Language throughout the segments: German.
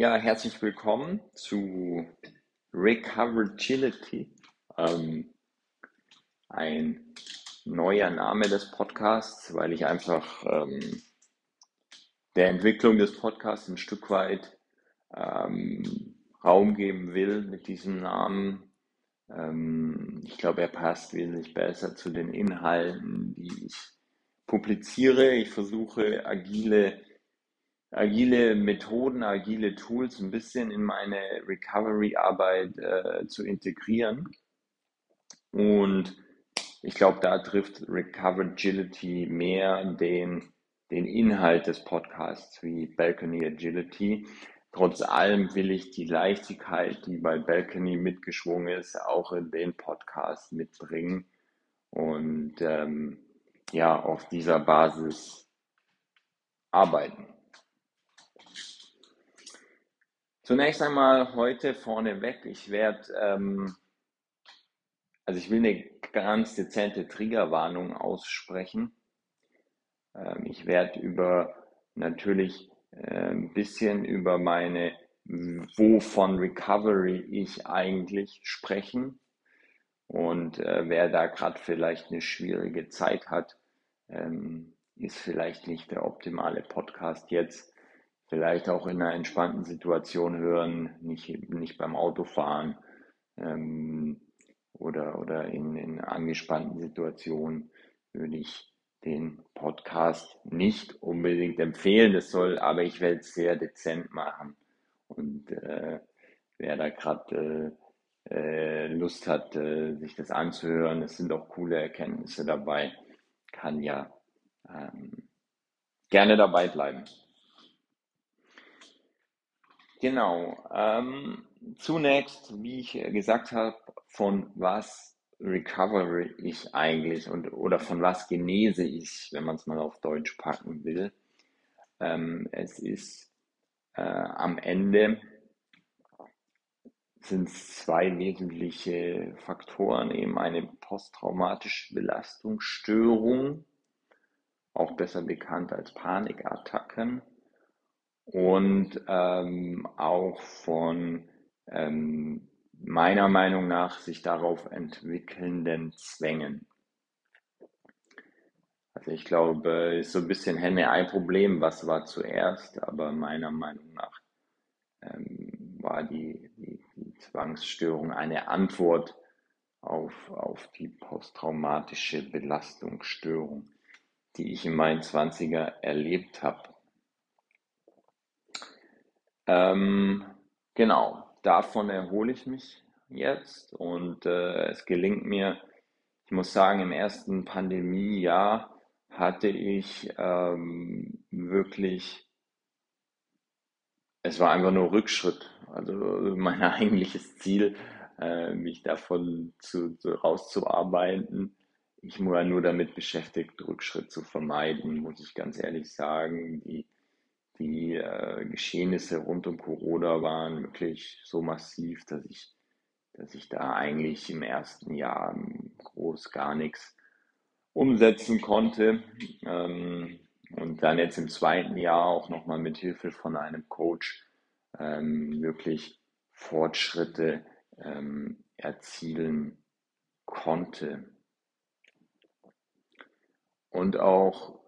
Ja, herzlich willkommen zu Recoveragility. Ähm, ein neuer Name des Podcasts, weil ich einfach ähm, der Entwicklung des Podcasts ein Stück weit ähm, Raum geben will mit diesem Namen. Ähm, ich glaube, er passt wesentlich besser zu den Inhalten, die ich publiziere. Ich versuche agile, agile Methoden, agile Tools ein bisschen in meine Recovery-Arbeit äh, zu integrieren. Und ich glaube, da trifft Recoveragility mehr den, den Inhalt des Podcasts wie Balcony Agility. Trotz allem will ich die Leichtigkeit, die bei Balcony mitgeschwungen ist, auch in den Podcast mitbringen und ähm, ja, auf dieser Basis arbeiten. Zunächst einmal heute vorneweg, ich werde, ähm, also ich will eine ganz dezente Triggerwarnung aussprechen. Ähm, ich werde über natürlich äh, ein bisschen über meine wovon Recovery ich eigentlich sprechen. Und äh, wer da gerade vielleicht eine schwierige Zeit hat, ähm, ist vielleicht nicht der optimale Podcast jetzt. Vielleicht auch in einer entspannten Situation hören, nicht, nicht beim Autofahren ähm, oder, oder in, in angespannten Situationen würde ich den Podcast nicht unbedingt empfehlen. Das soll, aber ich werde es sehr dezent machen. Und äh, wer da gerade äh, äh, Lust hat, äh, sich das anzuhören, es sind auch coole Erkenntnisse dabei, kann ja ähm, gerne dabei bleiben. Genau. Ähm, zunächst, wie ich gesagt habe, von was recovery ich eigentlich und oder von was genese ich, wenn man es mal auf Deutsch packen will. Ähm, es ist äh, am Ende sind zwei wesentliche Faktoren, eben eine posttraumatische Belastungsstörung, auch besser bekannt als Panikattacken, und ähm, auch von ähm, meiner Meinung nach sich darauf entwickelnden Zwängen. Also ich glaube, ist so ein bisschen Henne-Ei-Problem, was war zuerst, aber meiner Meinung nach ähm, war die, die, die, Zwangsstörung eine Antwort auf, auf die posttraumatische Belastungsstörung, die ich in meinen 20er erlebt habe. Ähm, genau, davon erhole ich mich jetzt und äh, es gelingt mir, ich muss sagen, im ersten Pandemiejahr hatte ich ähm, wirklich, es war einfach nur Rückschritt. Also mein eigentliches Ziel, äh, mich davon zu, zu, rauszuarbeiten. Ich war nur damit beschäftigt, Rückschritt zu vermeiden, muss ich ganz ehrlich sagen. Die die äh, Geschehnisse rund um Corona waren wirklich so massiv, dass ich, dass ich da eigentlich im ersten Jahr groß gar nichts umsetzen konnte. Ähm, und dann jetzt im zweiten Jahr auch nochmal mit Hilfe von einem Coach ähm, wirklich Fortschritte ähm, erzielen konnte. Und auch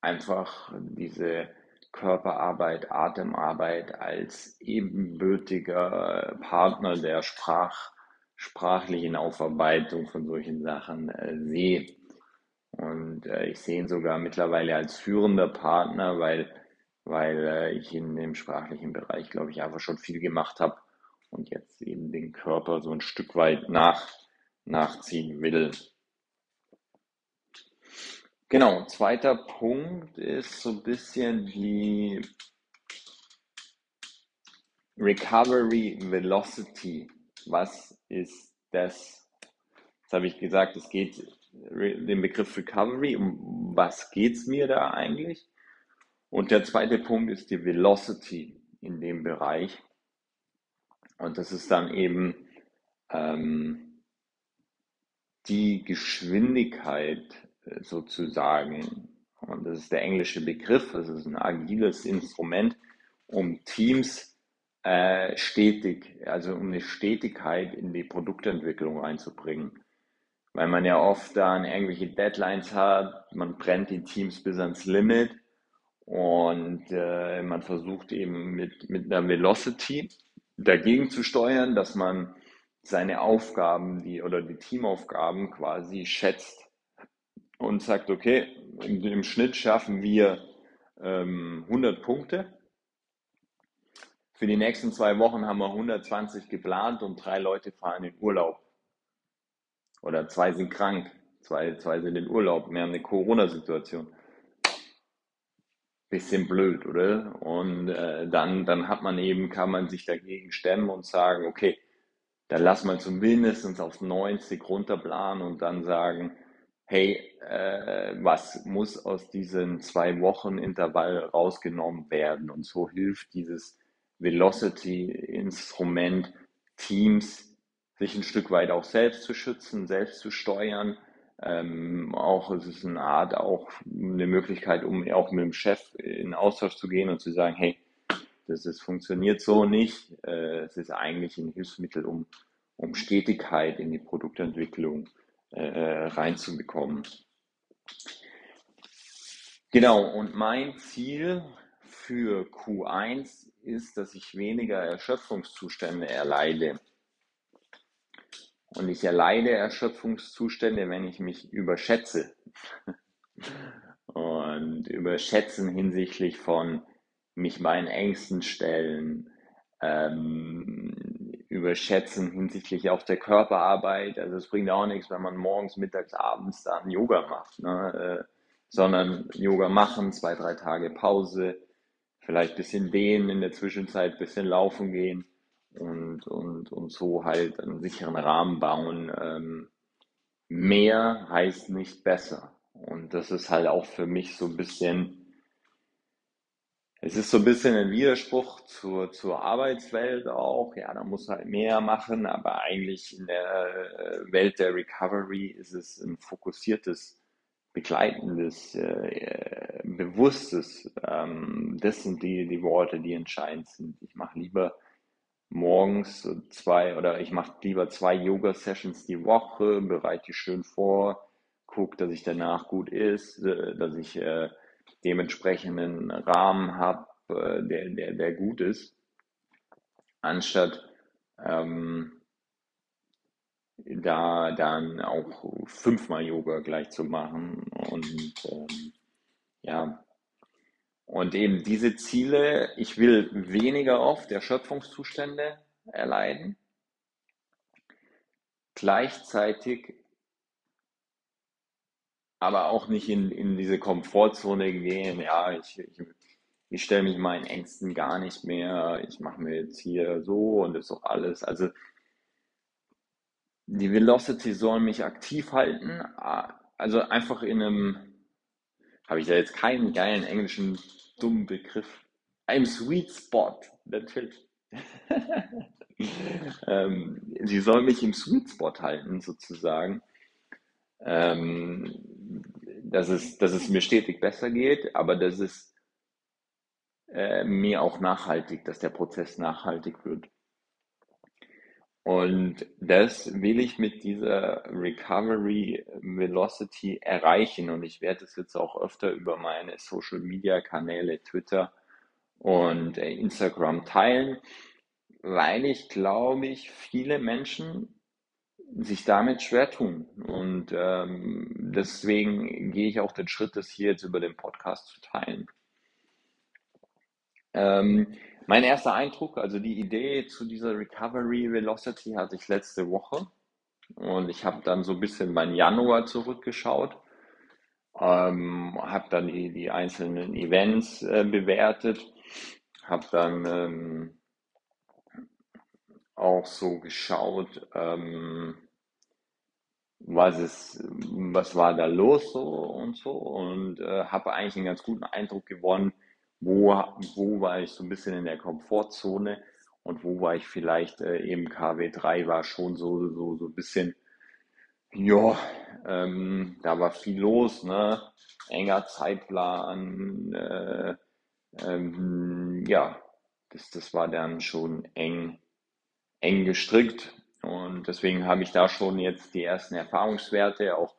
einfach diese Körperarbeit, Atemarbeit als ebenbürtiger Partner der Sprach, sprachlichen Aufarbeitung von solchen Sachen äh, sehe. Und äh, ich sehe ihn sogar mittlerweile als führender Partner, weil, weil äh, ich in dem sprachlichen Bereich, glaube ich, einfach schon viel gemacht habe und jetzt eben den Körper so ein Stück weit nach, nachziehen will. Genau, zweiter Punkt ist so ein bisschen die Recovery Velocity. Was ist das? Das habe ich gesagt, es geht den Begriff Recovery, um was geht es mir da eigentlich? Und der zweite Punkt ist die Velocity in dem Bereich. Und das ist dann eben ähm, die Geschwindigkeit, sozusagen. Und das ist der englische Begriff, das ist ein agiles Instrument, um Teams äh, stetig, also um eine Stetigkeit in die Produktentwicklung reinzubringen. Weil man ja oft dann irgendwelche Deadlines hat, man brennt die Teams bis ans Limit und äh, man versucht eben mit, mit einer Velocity dagegen zu steuern, dass man seine Aufgaben die, oder die Teamaufgaben quasi schätzt und sagt, okay, im, im Schnitt schaffen wir ähm, 100 Punkte. Für die nächsten zwei Wochen haben wir 120 geplant und drei Leute fahren in Urlaub. Oder zwei sind krank, zwei, zwei sind in Urlaub. Wir haben eine Corona-Situation bisschen blöd, oder? Und äh, dann, dann hat man eben, kann man sich dagegen stemmen und sagen, okay, dann lass mal zumindest auf 90 runterplanen und dann sagen, hey, äh, was muss aus diesen zwei Wochen Intervall rausgenommen werden? Und so hilft dieses Velocity-Instrument Teams, sich ein Stück weit auch selbst zu schützen, selbst zu steuern ähm, auch es ist eine Art, auch eine Möglichkeit, um auch mit dem Chef in Austausch zu gehen und zu sagen, hey, das ist, funktioniert so nicht. Äh, es ist eigentlich ein Hilfsmittel, um, um Stetigkeit in die Produktentwicklung äh, reinzubekommen. Genau, und mein Ziel für Q1 ist, dass ich weniger Erschöpfungszustände erleide. Und ich erleide Erschöpfungszustände, wenn ich mich überschätze. Und überschätzen hinsichtlich von mich meinen Ängsten stellen, ähm, überschätzen hinsichtlich auch der Körperarbeit. Also es bringt auch nichts, wenn man morgens, mittags, abends dann Yoga macht, ne? äh, sondern Yoga machen, zwei, drei Tage Pause, vielleicht ein bisschen dehnen in der Zwischenzeit, ein bisschen laufen gehen und, und, und so halt einen sicheren Rahmen bauen. Ähm, mehr heißt nicht besser. Und das ist halt auch für mich so ein bisschen, es ist so ein bisschen ein Widerspruch zur, zur Arbeitswelt auch. Ja, da muss halt mehr machen, aber eigentlich in der äh, Welt der Recovery ist es ein fokussiertes, begleitendes, äh, bewusstes. Ähm, das sind die, die Worte, die entscheidend sind. Ich mache lieber morgens zwei oder ich mache lieber zwei Yoga-Sessions die Woche, bereite die schön vor, gucke, dass ich danach gut ist, äh, dass ich äh, dementsprechenden Rahmen habe, äh, der, der, der gut ist, anstatt ähm, da dann auch fünfmal Yoga gleich zu machen und ähm, ja, und eben diese Ziele, ich will weniger oft Erschöpfungszustände erleiden, gleichzeitig aber auch nicht in, in diese Komfortzone gehen, ja, ich, ich, ich stelle mich meinen Ängsten gar nicht mehr, ich mache mir jetzt hier so und das ist doch alles. Also die Velocity soll mich aktiv halten, also einfach in einem habe ich da jetzt keinen geilen englischen dummen Begriff. I'm sweet spot, natürlich. ähm, sie soll mich im Sweet Spot halten, sozusagen. Ähm, dass, es, dass es mir stetig besser geht, aber dass es äh, mir auch nachhaltig, dass der Prozess nachhaltig wird. Und das will ich mit dieser Recovery Velocity erreichen. Und ich werde es jetzt auch öfter über meine Social Media Kanäle, Twitter und äh, Instagram teilen, weil ich glaube, ich viele Menschen sich damit schwer tun. Und ähm, deswegen gehe ich auch den Schritt, das hier jetzt über den Podcast zu teilen. Ähm, mein erster Eindruck, also die Idee zu dieser Recovery Velocity hatte ich letzte Woche und ich habe dann so ein bisschen mein Januar zurückgeschaut, ähm, habe dann die, die einzelnen Events äh, bewertet, habe dann ähm, auch so geschaut, ähm, was ist, was war da los so und so und äh, habe eigentlich einen ganz guten Eindruck gewonnen, wo, wo war ich so ein bisschen in der Komfortzone und wo war ich vielleicht äh, eben KW3 war schon so, so, so ein bisschen, ja, ähm, da war viel los, ne? Enger Zeitplan, äh, ähm, ja, das, das war dann schon eng, eng gestrickt. Und deswegen habe ich da schon jetzt die ersten Erfahrungswerte. Auch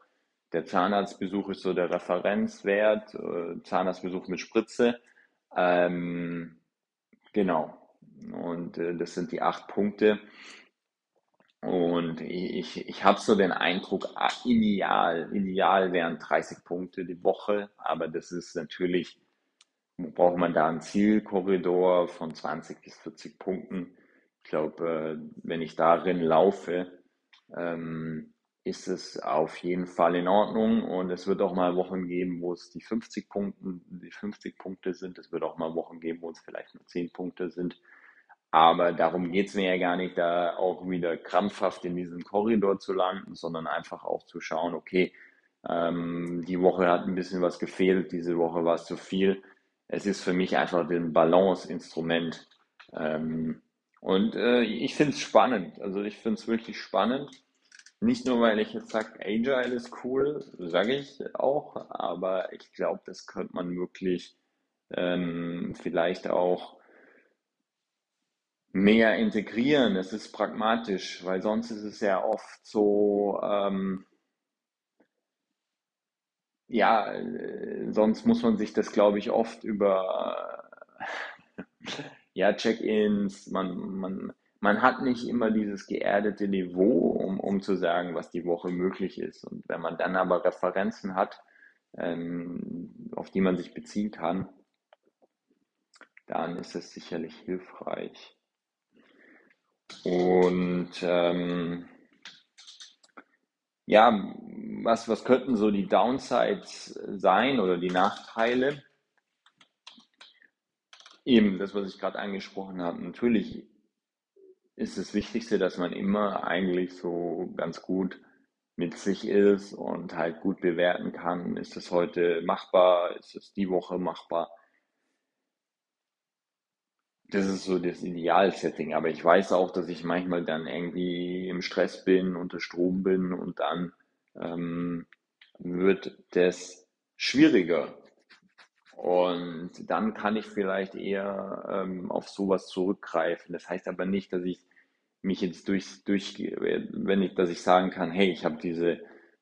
der Zahnarztbesuch ist so der Referenzwert, äh, Zahnarztbesuch mit Spritze. Ähm, genau. Und äh, das sind die acht Punkte. Und ich, ich habe so den Eindruck, ah, ideal, ideal wären 30 Punkte die Woche, aber das ist natürlich, braucht man da einen Zielkorridor von 20 bis 40 Punkten. Ich glaube, äh, wenn ich darin laufe, ähm, ist es auf jeden Fall in Ordnung und es wird auch mal Wochen geben, wo es die 50 Punkte, die 50 Punkte sind. Es wird auch mal Wochen geben, wo es vielleicht nur 10 Punkte sind. Aber darum geht es mir ja gar nicht, da auch wieder krampfhaft in diesem Korridor zu landen, sondern einfach auch zu schauen, okay, ähm, die Woche hat ein bisschen was gefehlt, diese Woche war es zu viel. Es ist für mich einfach ein Balance-Instrument. Ähm, und äh, ich finde es spannend. Also ich finde es wirklich spannend. Nicht nur, weil ich jetzt sage, Agile ist cool, sage ich auch, aber ich glaube, das könnte man wirklich ähm, vielleicht auch mehr integrieren. Es ist pragmatisch, weil sonst ist es ja oft so, ähm, ja, äh, sonst muss man sich das, glaube ich, oft über ja, Check-ins, man, man, man hat nicht immer dieses geerdete Niveau, um, um zu sagen, was die Woche möglich ist. Und wenn man dann aber Referenzen hat, ähm, auf die man sich beziehen kann, dann ist es sicherlich hilfreich. Und ähm, ja, was, was könnten so die Downsides sein oder die Nachteile? Eben, das, was ich gerade angesprochen habe. Natürlich ist das Wichtigste, dass man immer eigentlich so ganz gut mit sich ist und halt gut bewerten kann, ist es heute machbar, ist es die Woche machbar das ist so das Idealsetting. Aber ich weiß auch, dass ich manchmal dann irgendwie im Stress bin, unter Strom bin und dann ähm, wird das schwieriger. Und dann kann ich vielleicht eher ähm, auf sowas zurückgreifen. Das heißt aber nicht, dass ich mich jetzt durch, durch wenn ich, dass ich sagen kann, hey, ich habe diese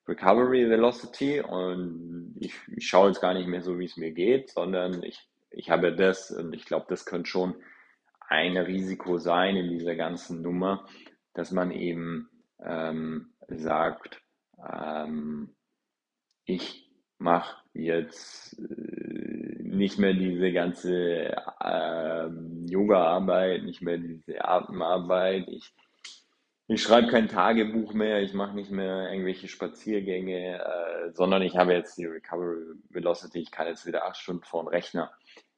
Recovery Velocity und ich, ich schaue jetzt gar nicht mehr so, wie es mir geht, sondern ich, ich habe das und ich glaube, das könnte schon ein Risiko sein in dieser ganzen Nummer, dass man eben ähm, sagt, ähm, ich mache jetzt äh, nicht mehr diese ganze äh, Yoga-Arbeit, nicht mehr diese Atemarbeit, ich, ich schreibe kein Tagebuch mehr, ich mache nicht mehr irgendwelche Spaziergänge, äh, sondern ich habe jetzt die Recovery Velocity, ich kann jetzt wieder acht Stunden vor dem Rechner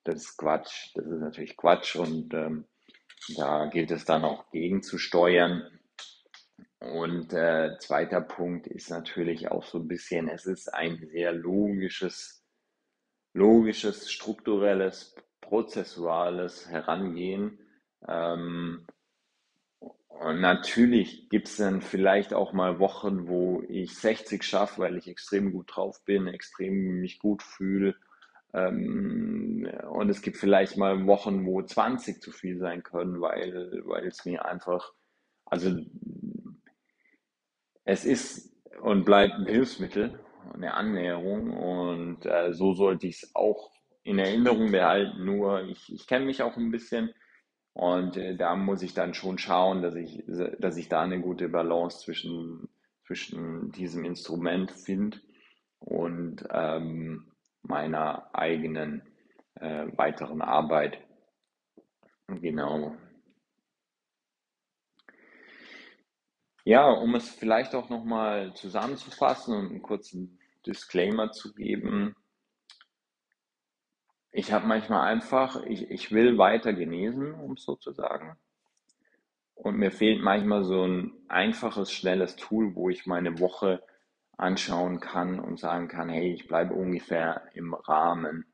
das ist Quatsch. Das ist natürlich Quatsch und ähm, da gilt es dann auch gegenzusteuern. Und äh, zweiter Punkt ist natürlich auch so ein bisschen, es ist ein sehr logisches, logisches, strukturelles, prozessuales Herangehen. Ähm, und natürlich gibt es dann vielleicht auch mal Wochen, wo ich 60 schaffe, weil ich extrem gut drauf bin, extrem mich gut fühle ähm, und es gibt vielleicht mal Wochen, wo 20 zu viel sein können, weil, weil es mir einfach, also es ist und bleibt ein Hilfsmittel, eine Annäherung und äh, so sollte ich es auch in Erinnerung behalten. Nur ich, ich kenne mich auch ein bisschen und äh, da muss ich dann schon schauen, dass ich, dass ich da eine gute Balance zwischen, zwischen diesem Instrument finde und ähm, meiner eigenen äh, weiteren Arbeit. Genau. Ja, um es vielleicht auch nochmal zusammenzufassen und einen kurzen Disclaimer zu geben. Ich habe manchmal einfach, ich, ich will weiter genesen, um es so zu sagen. Und mir fehlt manchmal so ein einfaches, schnelles Tool, wo ich meine Woche anschauen kann und sagen kann, hey, ich bleibe ungefähr im Rahmen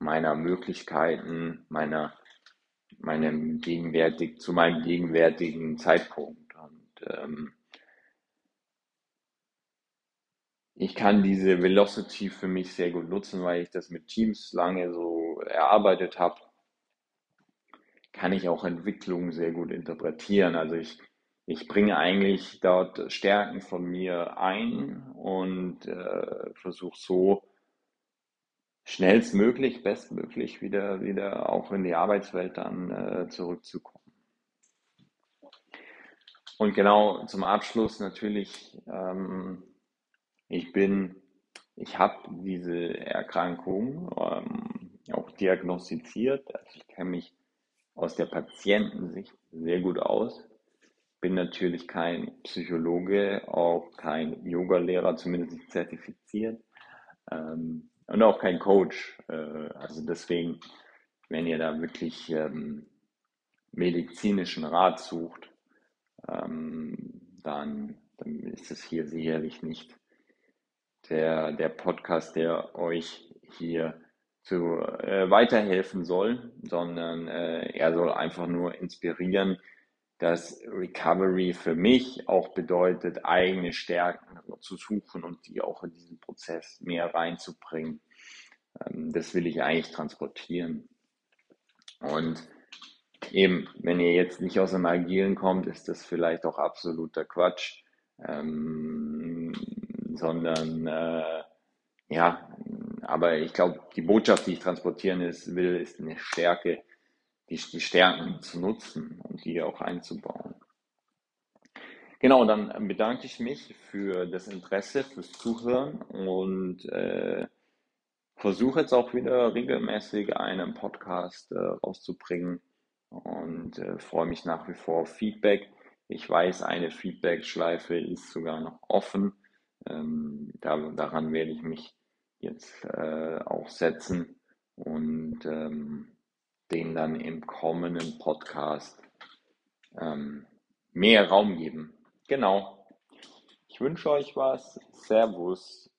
meiner Möglichkeiten, meiner, meinem gegenwärtig, zu meinem gegenwärtigen Zeitpunkt. Und ähm, ich kann diese Velocity für mich sehr gut nutzen, weil ich das mit Teams lange so erarbeitet habe. kann ich auch Entwicklung sehr gut interpretieren. Also ich, ich bringe eigentlich dort Stärken von mir ein und äh, versuche so schnellstmöglich, bestmöglich wieder, wieder auch in die Arbeitswelt dann äh, zurückzukommen. Und genau zum Abschluss natürlich, ähm, ich bin, ich habe diese Erkrankung ähm, auch diagnostiziert. Also ich kenne mich aus der Patientensicht sehr gut aus. Bin natürlich kein Psychologe, auch kein Yoga-Lehrer, zumindest nicht zertifiziert. Ähm, und auch kein Coach. Äh, also deswegen, wenn ihr da wirklich ähm, medizinischen Rat sucht, ähm, dann, dann ist es hier sicherlich nicht der, der Podcast, der euch hier zu äh, weiterhelfen soll, sondern äh, er soll einfach nur inspirieren, dass Recovery für mich auch bedeutet, eigene Stärken zu suchen und die auch in diesen Prozess mehr reinzubringen. Ähm, das will ich eigentlich transportieren. Und eben, wenn ihr jetzt nicht aus dem Agilen kommt, ist das vielleicht auch absoluter Quatsch, ähm, sondern äh, ja, aber ich glaube, die Botschaft, die ich transportieren ist, will, ist eine Stärke, die, die Stärken zu nutzen und die auch einzubauen. Genau, dann bedanke ich mich für das Interesse, fürs Zuhören und äh, versuche jetzt auch wieder regelmäßig einen Podcast äh, rauszubringen und äh, freue mich nach wie vor auf Feedback. Ich weiß, eine Feedback-Schleife ist sogar noch offen. Ähm, da, daran werde ich mich jetzt äh, auch setzen und ähm, den dann im kommenden Podcast ähm, mehr Raum geben. Genau. Ich wünsche euch was. Servus.